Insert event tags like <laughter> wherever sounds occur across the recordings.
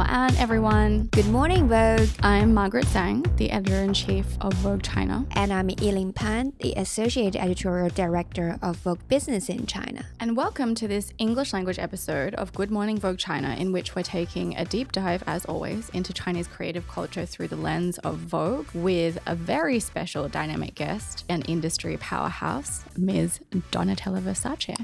An, everyone. Good morning, Vogue. I'm Margaret Zhang, the editor in chief of Vogue China. And I'm Yiling Pan, the associate editorial director of Vogue Business in China. And welcome to this English language episode of Good Morning Vogue China, in which we're taking a deep dive, as always, into Chinese creative culture through the lens of Vogue with a very special dynamic guest and industry powerhouse, Ms. Donatella Versace.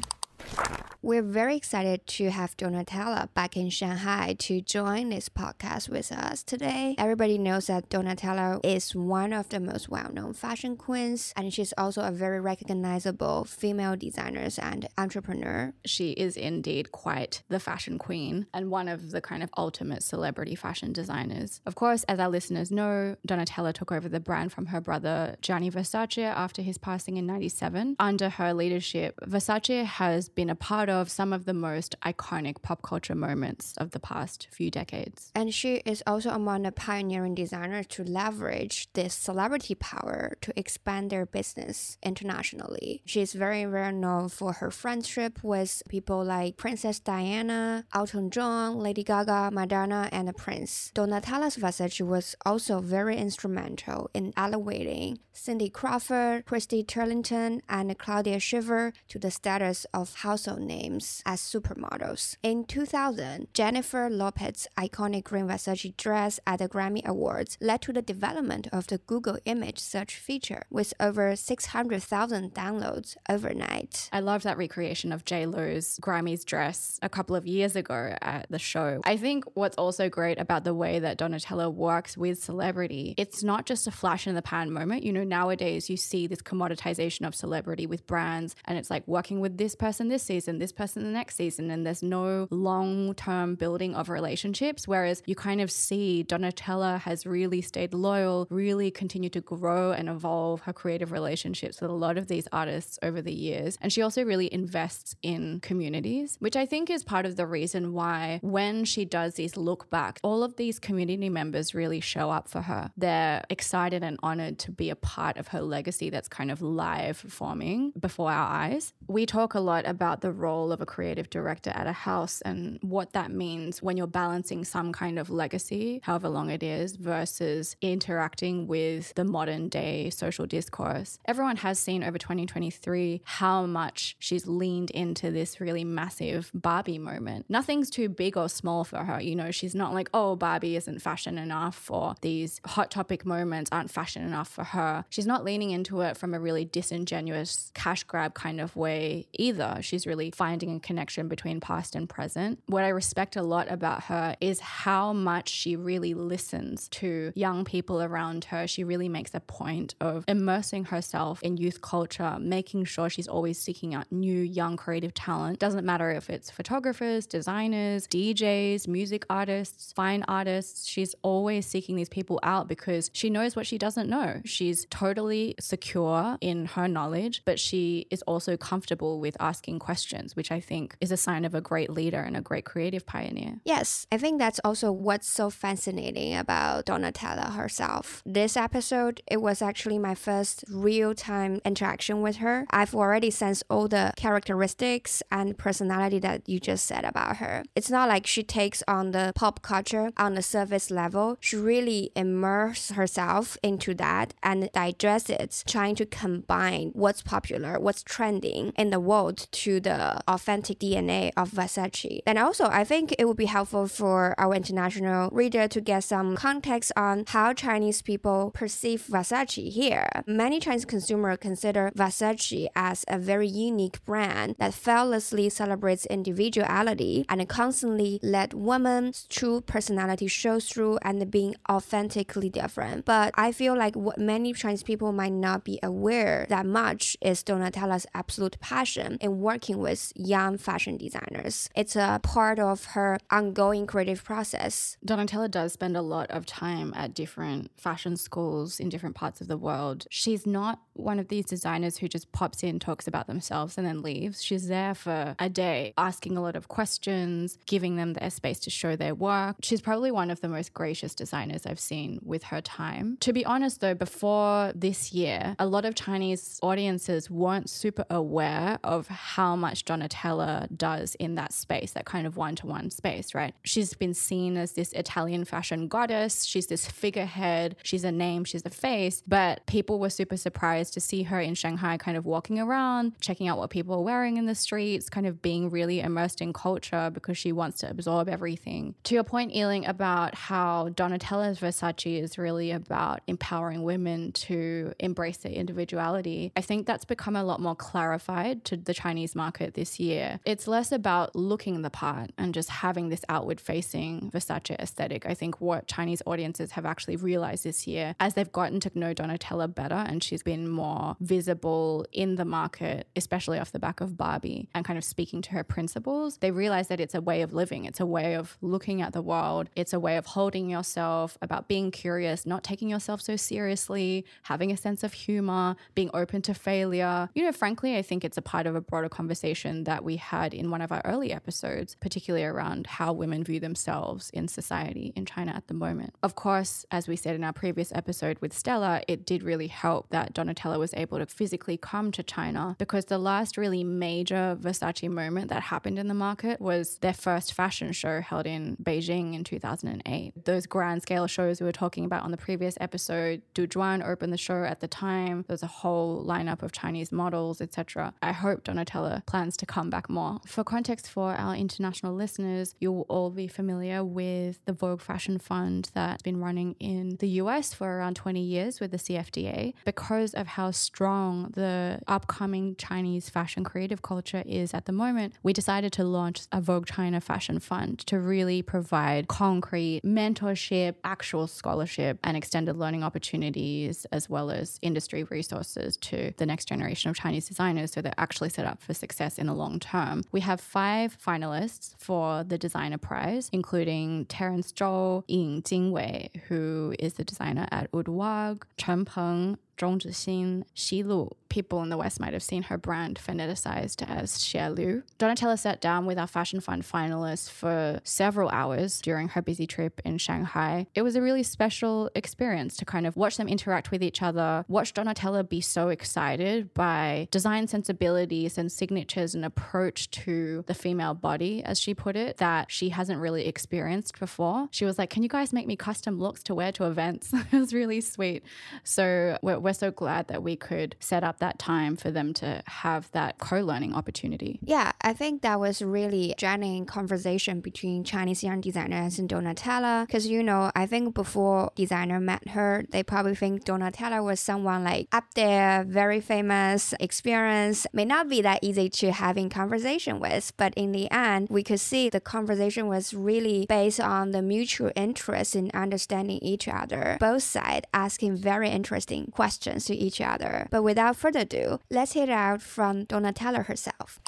We're very excited to have Donatella back in Shanghai to join this podcast with us today. Everybody knows that Donatella is one of the most well known fashion queens, and she's also a very recognizable female designer and entrepreneur. She is indeed quite the fashion queen and one of the kind of ultimate celebrity fashion designers. Of course, as our listeners know, Donatella took over the brand from her brother Gianni Versace after his passing in 97. Under her leadership, Versace has been a part of some of the most iconic pop culture moments of the past few decades. And she is also among the pioneering designers to leverage this celebrity power to expand their business internationally. She is very well known for her friendship with people like Princess Diana, Elton John, Lady Gaga, Madonna, and the Prince. Donatella's Versace was also very instrumental in elevating Cindy Crawford, Christy Turlington, and Claudia Schiffer to the status of household names as supermodels. In 2000, Jennifer Lopez's iconic green Versace dress at the Grammy Awards led to the development of the Google image search feature with over 600,000 downloads overnight. I love that recreation of J Lo's Grammys dress a couple of years ago at the show. I think what's also great about the way that Donatella works with celebrity, it's not just a flash in the pan moment. You know, nowadays you see this commoditization of celebrity with brands, and it's like working with this person this season, this person the next season, and there's no long term building of relationships. Whereas you kind of see Donatella has really stayed loyal, really continued to grow and evolve her creative relationships with a lot of these artists over the years. And she also really invests in communities, which I think is part of the reason why when she does these look back, all of these community members really show up for her. They're excited and honored to be a part of her legacy that's kind of live forming before our eyes. We talk a lot about the role role of a creative director at a house and what that means when you're balancing some kind of legacy, however long it is, versus interacting with the modern day social discourse. Everyone has seen over 2023 how much she's leaned into this really massive Barbie moment. Nothing's too big or small for her. You know, she's not like, oh, Barbie isn't fashion enough, or these hot topic moments aren't fashion enough for her. She's not leaning into it from a really disingenuous cash grab kind of way either. She's really finding a connection between past and present. What I respect a lot about her is how much she really listens to young people around her. She really makes a point of immersing herself in youth culture, making sure she's always seeking out new, young, creative talent. Doesn't matter if it's photographers, designers, DJs, music artists, fine artists. She's always seeking these people out because she knows what she doesn't know. She's totally secure in her knowledge, but she is also comfortable with asking questions, which I think is a sign of a great leader and a great creative pioneer. Yes, I think that's also what's so fascinating about Donatella herself. This episode, it was actually my first real time interaction with her. I've already sensed all the characteristics and personality that you just said about her. It's not like she takes on the pop culture on the surface level. She really immerses herself into that and digests it, trying to combine what's popular, what's trending in the world to the authentic DNA of Versace. And also, I think it would be helpful for our international reader to get some context on how Chinese people perceive Versace here. Many Chinese consumers consider Versace as a very unique brand that fearlessly celebrates individuality and constantly let women's true personality show through and being authentically different. But I feel like what many Chinese people might not be aware that much is Donatella's absolute passion in working with young fashion designers. It's a part of her ongoing creative process. Donatella does spend a lot of time at different fashion schools in different parts of the world. She's not one of these designers who just pops in, talks about themselves, and then leaves. She's there for a day, asking a lot of questions, giving them their space to show their work. She's probably one of the most gracious designers I've seen with her time. To be honest, though, before this year, a lot of Chinese audiences weren't super aware of how much Donatella does in that space, that kind of one to one space, right? She's been seen as this Italian fashion goddess. She's this figurehead. She's a name, she's a face. But people were super surprised to see her in Shanghai, kind of walking around, checking out what people are wearing in the streets, kind of being really immersed in culture because she wants to absorb everything. To your point, Yiling, about how Donatella's Versace is really about empowering women to embrace their individuality, I think that's become a lot more clarified to the Chinese market this year. It's less about looking the part and just having this outward facing Versace aesthetic. I think what Chinese audiences have actually realized this year as they've gotten to know Donatella better and she's been more visible in the market, especially off the back of Barbie and kind of speaking to her principles, they realize that it's a way of living, it's a way of looking at the world, it's a way of holding yourself, about being curious, not taking yourself so seriously, having a sense of humor, being open to failure. You know, frankly, I think it's a part of a broader conversation that we had in one of our early episodes, particularly around how women view themselves in society in China at the moment. Of course, as we said in our previous episode with Stella, it did really help that Donatella was able to physically come to China because the last really major Versace moment that happened in the market was their first fashion show held in Beijing in 2008. Those grand scale shows we were talking about on the previous episode, Du Juan opened the show at the time. There was a whole lineup of Chinese models, etc. I hope Donatella plans to come back more. For context for our international listeners, you'll all be familiar with the Vogue Fashion Fund that's been running in the US for around 20 years with the CFDA. Because of how strong the upcoming Chinese fashion creative culture is at the moment, we decided to launch a Vogue China Fashion Fund to really provide concrete mentorship, actual scholarship, and extended learning opportunities, as well as industry resources to the next generation of Chinese designers so they're actually set up for success in the long term. We have five finalists for the designer prize, including Terence Zhou, Ying Jingwei, who is the designer at Oude Waag, Chen Peng, Zhong Zhixin, Xi Lu. People in the West might have seen her brand phoneticized as Xie Lu. Donatella sat down with our Fashion Fund finalists for several hours during her busy trip in Shanghai. It was a really special experience to kind of watch them interact with each other, watch Donatella be so excited by design sensibilities and signatures and approach to the female body, as she put it, that she hasn't really experienced before. She was like, Can you guys make me custom looks to wear to events? <laughs> it was really sweet. So we're, we're so glad that we could set up that time for them to have that co learning opportunity. Yeah, I think that was really genuine conversation between Chinese young designers and Donatella. Because, you know, I think before designer met her, they probably think Donatella was someone like up there, very famous, experience, may not be that easy to having conversation with. But in the end, we could see the conversation was really based on the mutual interest in understanding each other. Both sides asking very interesting questions to each other. But without further ado, let's hear out from Donatella herself.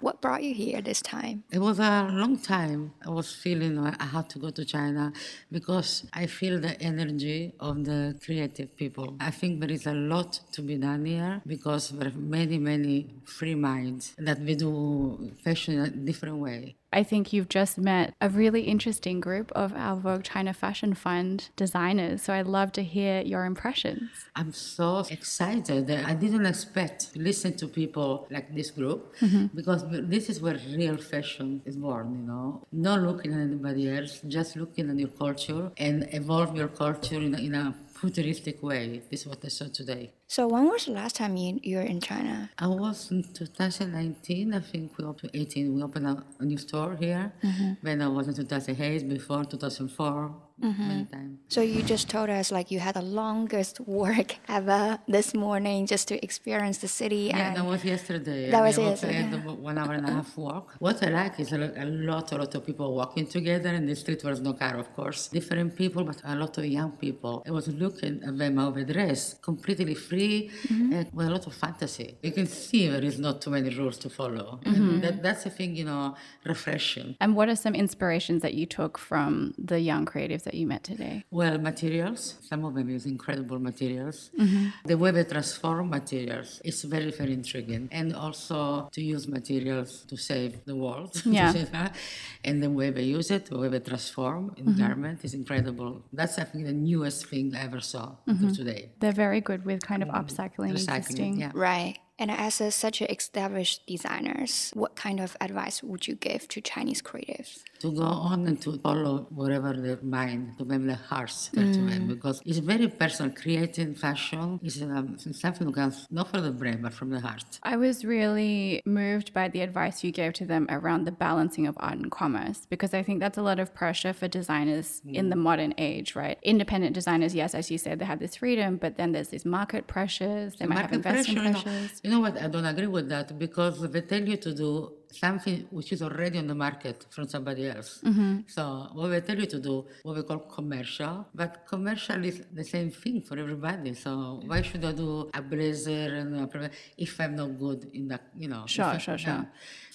What brought you here this time? It was a long time. I was feeling I had to go to China because I feel the energy of the creative people. I think there is a lot to be done here because there are many, many free minds that we do fashion a different way. I think you've just met a really interesting group of our Vogue China Fashion Fund designers. So I'd love to hear your impressions. I'm so excited. I didn't expect to listen to people like this group mm-hmm. because this is where real fashion is born, you know. Not looking at anybody else, just looking at your culture and evolve your culture in a, in a futuristic way. This is what I saw today. So when was the last time you, you were in China? I was in 2019. I think we opened 18. We opened a, a new store here. Mm-hmm. When I was in 2008, before 2004. Mm-hmm. So you just told us like you had the longest <laughs> work ever this morning just to experience the city. Yeah, that was yesterday. That was yesterday. Yeah. One hour and a half walk. What I like is a, a lot, a lot of people walking together in the street. Was no car, of course. Different people, but a lot of young people. I was looking at them overdressed, completely free, mm-hmm. and with a lot of fantasy. You can see there is not too many rules to follow. Mm-hmm. That, that's a thing, you know, refreshing. And what are some inspirations that you took from the young creatives that you met today? Well, materials. Some of them use incredible materials. Mm-hmm. The way they transform materials is very, very intriguing. And also to use materials to save the world. <laughs> Yeah. <laughs> and the way they use it, the way they transform in mm-hmm. garment is incredible. That's, I think, the newest thing I ever saw mm-hmm. today. They're very good with kind of upcycling Recycling, existing. Yeah. Right. And as a, such an established designers, what kind of advice would you give to Chinese creatives? To go on and to follow whatever their mind, to them the hearts tell to them, because it's very personal. Creating fashion is um, something that comes not from the brain, but from the heart. I was really moved by the advice you gave to them around the balancing of art and commerce because I think that's a lot of pressure for designers in the modern age, right? Independent designers, yes, as you said, they have this freedom, but then there's these market pressures, they might have Market investment pressure, pressures. You know what? I don't agree with that because they tell you to do something which is already on the market from somebody else. Mm-hmm. So what they tell you to do, what we call commercial, but commercial is the same thing for everybody. So why should I do a blazer and a, if I'm not good in that, you know? if Sure, I- sure, sure. yeah.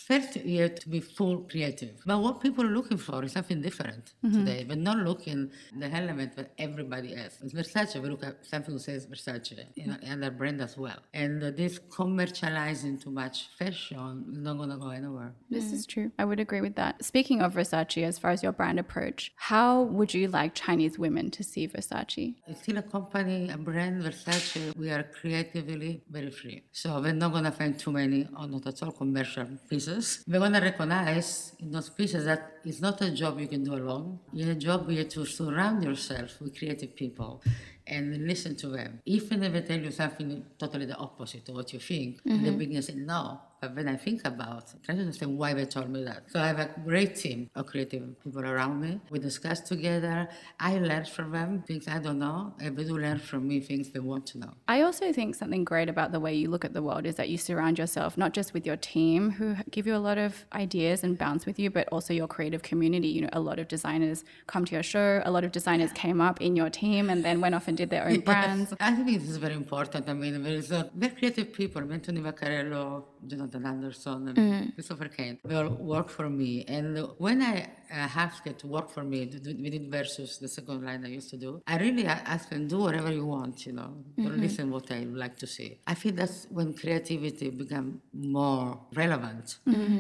First, you have to be full creative. But what people are looking for is something different Mm-hmm. today. They're not looking the element that everybody has. It's Versace. We look at something that says Versace you know, and their brand as well. And uh, this commercializing too much fashion is not going to go anywhere. This is true. I would agree with that. Speaking of Versace, as far as your brand approach, how would you like Chinese women to see Versace? It's still a company, a brand, Versace. We are creatively very free. So we're not going to find too many, or not at all, commercial pieces. We're going to recognize in those pieces that it's not a job you can do alone. It's a job where you have to surround yourself with creative people and listen to them. Even if they tell you something totally the opposite of what you think, in the beginning say, no. But when I think about it, try to understand why they told me that. So I have a great team of creative people around me. We discuss together. I learn from them things I don't know, and they do learn from me things they want to know. I also think something great about the way you look at the world is that you surround yourself not just with your team who give you a lot of ideas and bounce with you, but also your creative community. You know, a lot of designers come to your show, a lot of designers came up in your team and then went off and did their own <laughs> brands. I think this is very important. I mean, there is a very creative people, Anthony Vaccarello, Jonathan Anderson, and mm. Christopher Kane. They all work for me. And when I uh, asked it to work for me, to do- we did Versus, the second line I used to do, I really asked them, do whatever you want, you know, don't listen what I like to see. I think that's when creativity become more relevant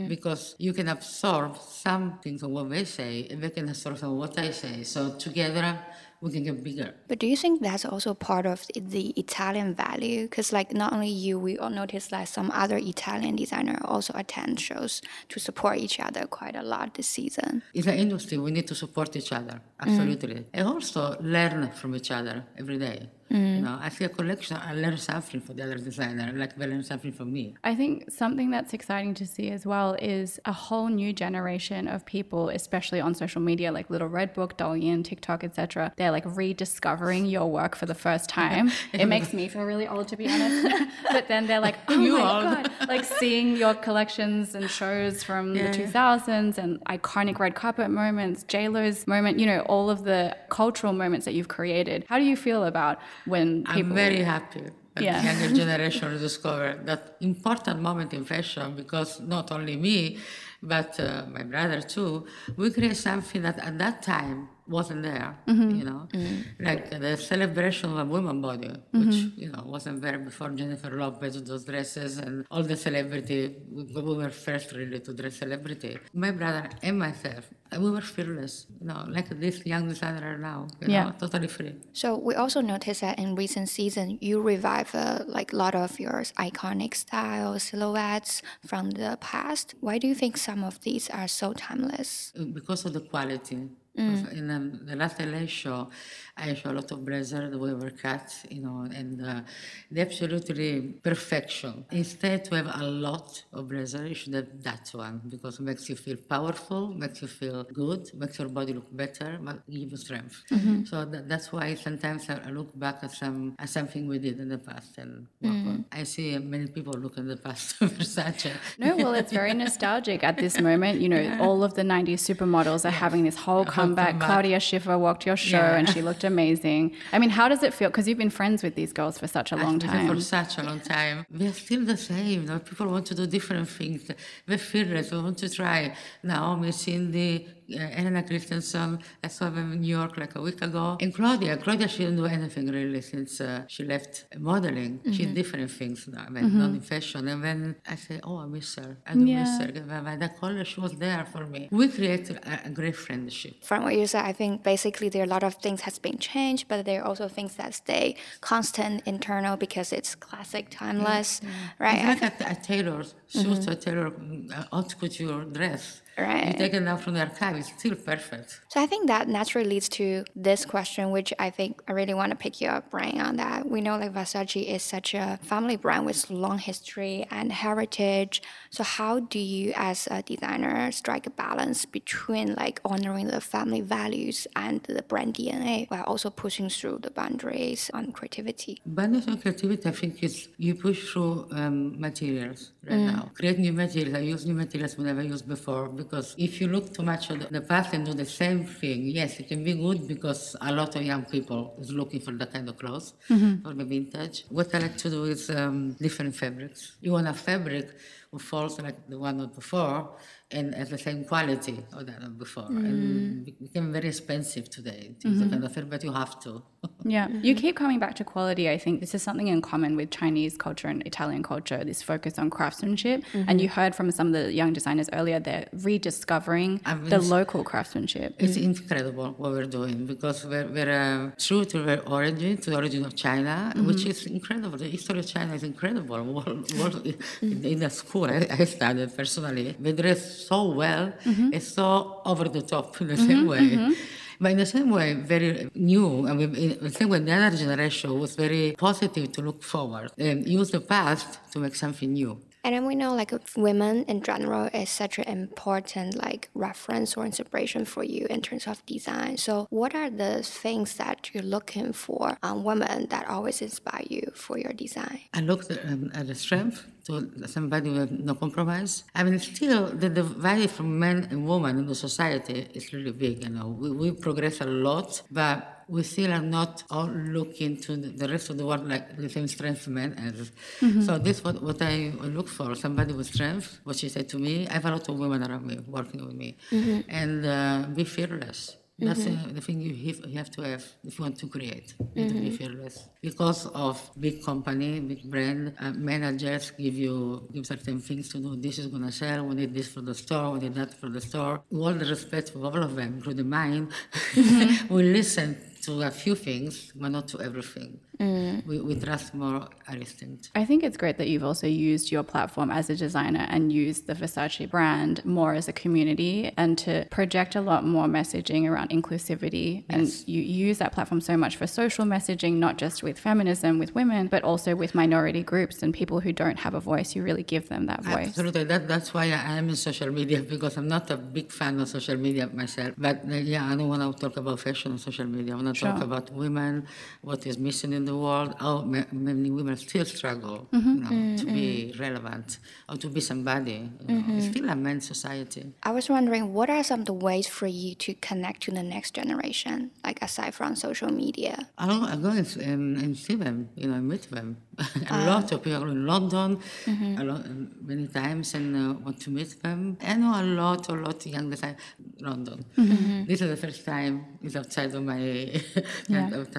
because you can absorb some things of what they say and they can absorb some of what I say. So together we can get bigger. But do you think that's also part of the Italian value? Because like not only you, we all noticed that some other Italian designer also attend shows to support each other quite a lot this season. It's the industry. We need to support each other, absolutely, mm. and also learn from each other every day. Mm. You know, I see a collection. I learn something for the other designer, like they learn something from me. I think something that's exciting to see as well is a whole new generation of people, especially on social media like Little Red Book, Douyin, TikTok, etc. They're like rediscovering your work for the first time. <laughs> it makes me feel really old, to be honest. <laughs> but then they're like, oh You my old. god, like seeing your collections and shows from Yeah, the 2000s and iconic red carpet moments, J Lo's moment, you know, all of the cultural moments that you've created. How do you feel about when people? I'm very happy that Yeah. the younger generation <laughs> will discover that important moment in fashion because not only me, but uh, my brother too, we create something that at that time wasn't there, mm-hmm. you know, mm-hmm. like uh, the celebration of a woman body, mm-hmm. which, you know, wasn't there before Jennifer Lopez those dresses and all the celebrity, we we were first really to dress celebrity. My brother and myself, uh, we were fearless, you know, like this young designer now, you Yeah. know, totally free. So we also noticed that in recent season, you revive uh, like a lot of your iconic style silhouettes from the past. Why do you think some of these are so timeless? Uh, because of the quality. Of- In um, the last LA show, I show a lot of blazer the way were cut, you know, and uh, the absolutely perfection. Instead, to have a lot of blazer, you should have that one because it makes you feel powerful, makes you feel good, makes your body look better, give you strength. So that, that's why sometimes I, look back at some at something we did in the past and on. I see many people look in the past <laughs> to Versace. No, well, it's <laughs> very nostalgic at this moment. You know, all of the 90s supermodels are having this whole comeback. comeback. Claudia Schiffer walked your show Yeah. and she looked amazing. I mean, how does it feel? Because you've been friends with these girls for such a long I've been time. For such a long time. We're still the same. You know, people want to do different things. We're fearless. We want to try Naomi, Cindy, Elena Christensen, I saw them in New York like a week ago. And Claudia, Claudia, she didn't do anything really since uh, she left modeling. She did mm-hmm. different things now, I mean, mm-hmm. not in fashion. And then I said, oh, I miss her. I do miss her. When I called her, she was there for me. We created a, a great friendship. From what you said, I think basically there are a lot of things has been changed, but there are also things that stay constant, internal because it's classic, timeless, right? I It's like a, a tailor's suit, a tailor haute couture dress. Right. You take it out from the archive, it's still perfect. So I think that naturally leads to this question, which I think I really want to pick your brain on that. We know like Versace is such a family brand with long history and heritage. So how do you as a designer strike a balance between like honoring the family values and the brand DNA while also pushing through the boundaries on creativity? Boundaries on creativity, I think, is you push through um, materials right now. Create new materials. I use new materials we never used before because if you look too much at the past and do the same thing, yes, it can be good because a lot of young people is looking for that kind of clothes for the vintage. What I like to do is um, different fabrics. You want a fabric who falls like the one of before and at the same quality of that before. And mm. it became very expensive today. It's a kind of mm-hmm. fabric, but you have to. <laughs> Yeah, you <laughs> keep coming back to quality. I think this is something in common with Chinese culture and Italian culture, this focus on craftsmanship. And you mm-hmm. heard from some of the young designers earlier, they're rediscovering I mean, the local craftsmanship. It's incredible what we're doing because we're, we're uh, true to our origin, to the origin of China, mm-hmm. which is incredible. The history of China is incredible. <laughs> World, world, mm. in, in the school I, I studied personally, they dress so well, mm-hmm. it's so over the top in the mm-hmm, same way. Mm-hmm. But in the same way, very new, I mean, in the same way, the other generation was very positive to look forward and use the past to make something new. And then we know like women in general is such an important like reference or inspiration for you in terms of design. So what are the things that you're looking for on women that always inspire you for your design? I look um, at the strength to somebody with no compromise. I mean, still, the divide from men and women in the society is really big. You know, we, we progress a lot, but we still are not all looking to the rest of the world like the same strength men has. So this is what, what I look for, somebody with strength, what she said to me. I have a lot of women around me working with me. And uh, be fearless. That's uh, the thing you have, you have to have if you want to create. You have to be fearless. Because of big company, big brand, uh, managers give you give certain things to do. This is gonna sell. We need this for the store. We need that for the store. With all the respect for all of them, including mine, <laughs> we listen to a few things, but not to everything. We, we trust more our instinct. I think it's great that you've also used your platform as a designer and used the Versace brand more as a community and to project a lot more messaging around inclusivity. And you use that platform so much for social messaging, not just with feminism, with women, but also with minority groups and people who don't have a voice. You really give them that voice. Absolutely. That, that's why I am in social media because I'm not a big fan of social media myself. But uh, yeah, I don't want to talk about fashion on social media. I want to talk about women, what is missing in the world, how many women still struggle Mm-hmm. you know, to be relevant or to be somebody. You know. It's still a men's society. I was wondering what are some of the ways for you to connect to the next generation, like aside from social media? I go, I go and, and, and see them, you know, meet them. <laughs> a uh, lot of people in London, mm-hmm. a lot, many times, and uh, want to meet them. I know a lot, a lot of young in London. Mm-hmm. This is the first time it's outside of my <laughs> Yeah. of,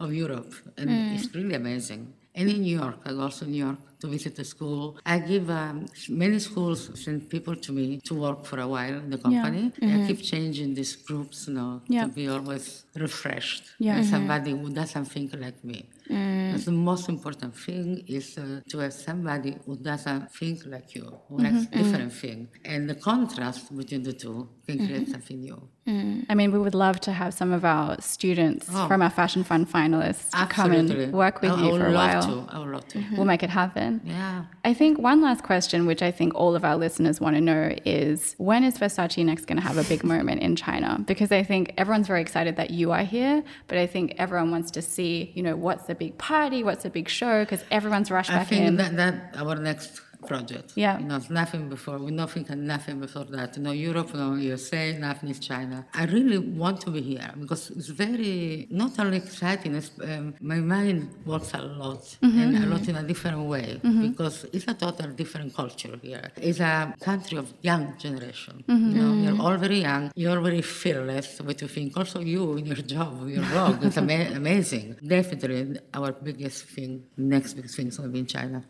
of Europe, and mm. it's really amazing. And in New York, I also New York to visit the school. I give um, many schools send people to me to work for a while in the company. Yeah, mm-hmm. I keep changing these groups, you know, Yeah. to be always refreshed. Yeah. And mm-hmm. somebody who does something like me. Mm. That's the most important thing is uh, to have somebody who doesn't think like you, who mm-hmm, likes mm. different thing. And the contrast between the two can create something new. Mm. I mean, we would love to have some of our students Oh. from our Fashion Fund finalists come and work with I, I you would for a love while. to. I would love to. We'll make it happen. Yeah. I think one last question, which I think all of our listeners want to know, is when is Versace next going to have a big moment in China? Because I think everyone's very excited that you are here, but I think everyone wants to see, you know, what's the big party, what's the big show, because everyone's rushed I back think in. that, that our next project. Yeah. You know, nothing before, we nothing and nothing before that. No Europe, no USA, nothing is China. I really want to be here because it's very, not only exciting, it's, um, my mind works a lot Mm-hmm. and a lot in a different way because it's a total different culture here. It's a country of young generation. Mm-hmm. You know, you're all very young, you're very fearless, what you think. Also you in your job, your work, it's ama- <laughs> amazing. Definitely our biggest thing, next biggest thing is going to be in China.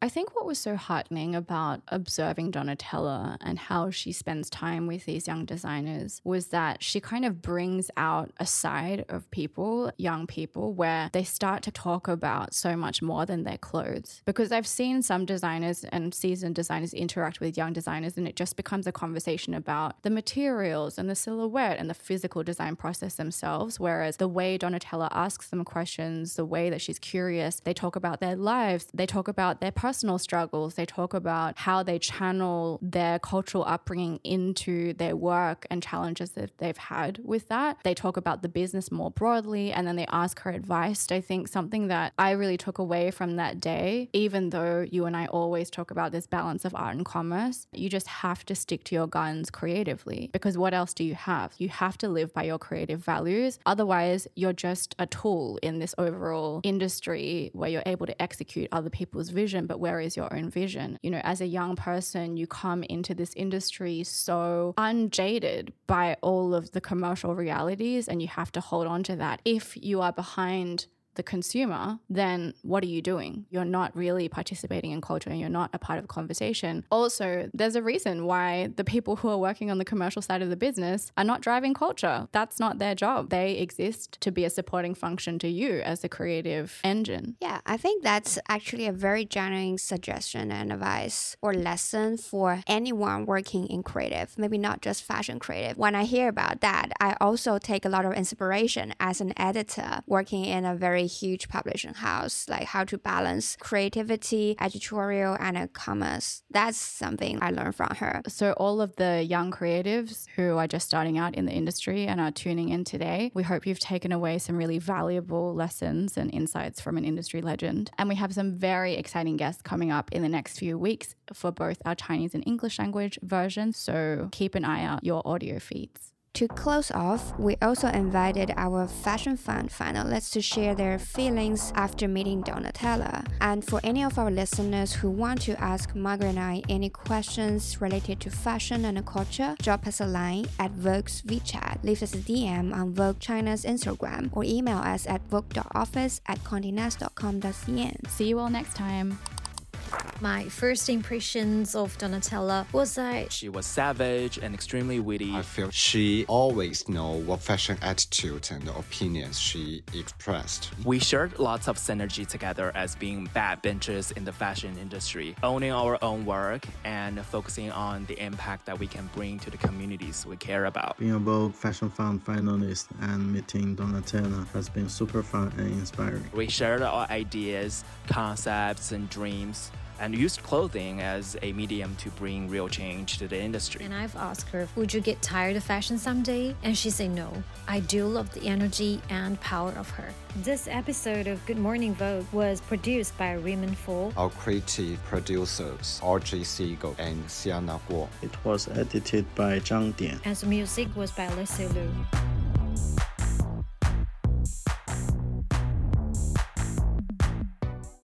I think what was so heartening about observing Donatella and how she spends time with these young designers was that she kind of brings out a side of people, young people, where they start to talk about so much more than their clothes. Because I've seen some designers and seasoned designers interact with young designers, and it just becomes a conversation about the materials and the silhouette and the physical design process themselves. Whereas the way Donatella asks them questions, the way that she's curious, they talk about their lives, they talk about their personal struggles. They talk about how they channel their cultural upbringing into their work and challenges that they've had with that. They talk about the business more broadly and then they ask her advice. I think something that I really took away from that day, even though you and I always talk about this balance of art and commerce, you just have to stick to your guns creatively because what else do you have? You have to live by your creative values. Otherwise, you're just a tool in this overall industry where you're able to execute other people's vision, but where is your own vision? You know, as a young person, you come into this industry so unjaded by all of the commercial realities, and you have to hold on to that. If you are behind the consumer, then what are you doing? You're not really participating in culture and you're not a part of conversation. Also, there's a reason why the people who are working on the commercial side of the business are not driving culture. That's not their job. They exist to be a supporting function to you as the creative engine. Yeah, I think that's actually a very genuine suggestion and advice or lesson for anyone working in creative, maybe not just fashion creative. When I hear about that, I also take a lot of inspiration as an editor working in a very huge publishing house, like how to balance creativity, editorial, and uh, commerce. That's something I learned from her. So, all of the young creatives who are just starting out in the industry and are tuning in today, we hope you've taken away some really valuable lessons and insights from an industry legend. And we have some very exciting guests coming up in the next few weeks for both our Chinese and English language versions. So, keep an eye out your audio feeds. To close off, we also invited our Fashion Fund finalists to share their feelings after meeting Donatella. And for any of our listeners who want to ask Margaret and I any questions related to fashion and culture, drop us a line at Vogue's WeChat, leave us a DM on Vogue China's Instagram, or email us at vogue.office at condenast.com.cn. See you all next time. My first impressions of Donatella was that She was savage and extremely witty. I feel she always know what fashion attitude and opinions she expressed. We shared lots of synergy together as being bad backbenchers in the fashion industry, owning our own work and focusing on the impact that we can bring to the communities we care about. Being a Vogue Fashion Fund finalist and meeting Donatella has been super fun and inspiring. We shared our ideas, concepts, and dreams, and used clothing as a medium to bring real change to the industry. and I've asked her, Would you get tired of fashion someday? And she said no. I do love the energy and power of her. This episode of Good Morning Vogue was produced by Raymond Fu. Our creative producers, RJ Siegel and Xiana Guo. It was edited by Zhang Dian. And the music was by Leslie Liu.